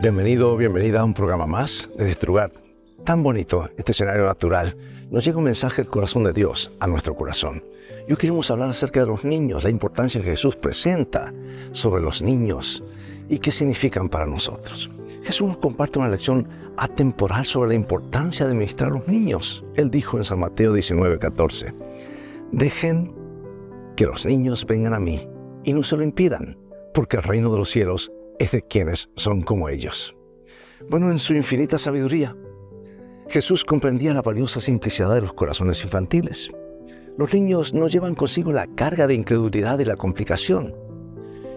Bienvenido, bienvenida a un programa más de Destrugar. Tan bonito este escenario natural. Nos llega un mensaje del corazón de Dios a nuestro corazón. Hoy queremos hablar acerca de los niños, la importancia que Jesús presenta sobre los niños y qué significan para nosotros. Jesús nos comparte una lección atemporal sobre la importancia de ministrar a los niños. Él dijo en San Mateo 19:14, dejen que los niños vengan a mí y no se lo impidan, porque el reino de los cielos es de quienes son como ellos. Bueno, en su infinita sabiduría, Jesús comprendía la valiosa simplicidad de los corazones infantiles. Los niños no llevan consigo la carga de incredulidad y la complicación.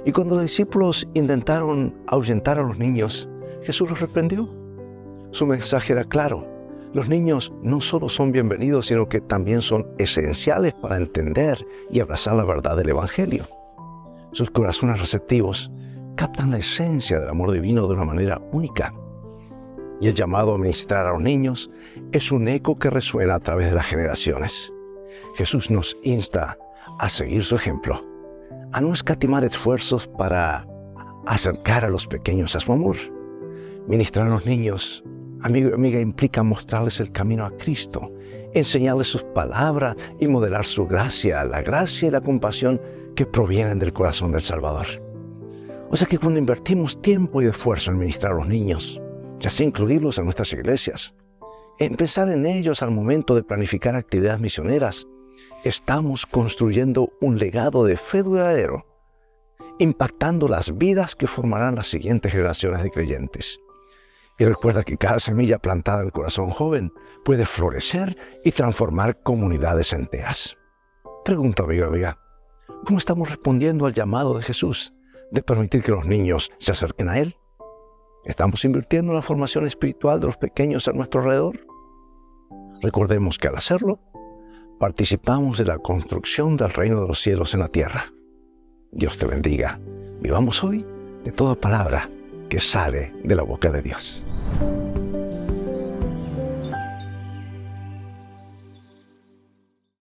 Y cuando los discípulos intentaron ahuyentar a los niños, Jesús los reprendió. Su mensaje era claro. Los niños no solo son bienvenidos, sino que también son esenciales para entender y abrazar la verdad del Evangelio. Sus corazones receptivos captan la esencia del amor divino de una manera única. Y el llamado a ministrar a los niños es un eco que resuena a través de las generaciones. Jesús nos insta a seguir su ejemplo, a no escatimar esfuerzos para acercar a los pequeños a su amor. Ministrar a los niños, amigo y amiga, implica mostrarles el camino a Cristo, enseñarles sus palabras y modelar su gracia, la gracia y la compasión que provienen del corazón del Salvador. O sea que cuando invertimos tiempo y esfuerzo en ministrar a los niños, ya sea incluirlos en nuestras iglesias, empezar en ellos al momento de planificar actividades misioneras, estamos construyendo un legado de fe duradero, impactando las vidas que formarán las siguientes generaciones de creyentes. Y recuerda que cada semilla plantada en el corazón joven puede florecer y transformar comunidades enteras. Pregunta, amigo, amiga, ¿cómo estamos respondiendo al llamado de Jesús de permitir que los niños se acerquen a Él? ¿Estamos invirtiendo en la formación espiritual de los pequeños a nuestro alrededor? Recordemos que al hacerlo, participamos de la construcción del reino de los cielos en la tierra. Dios te bendiga. Vivamos hoy de toda palabra que sale de la boca de Dios.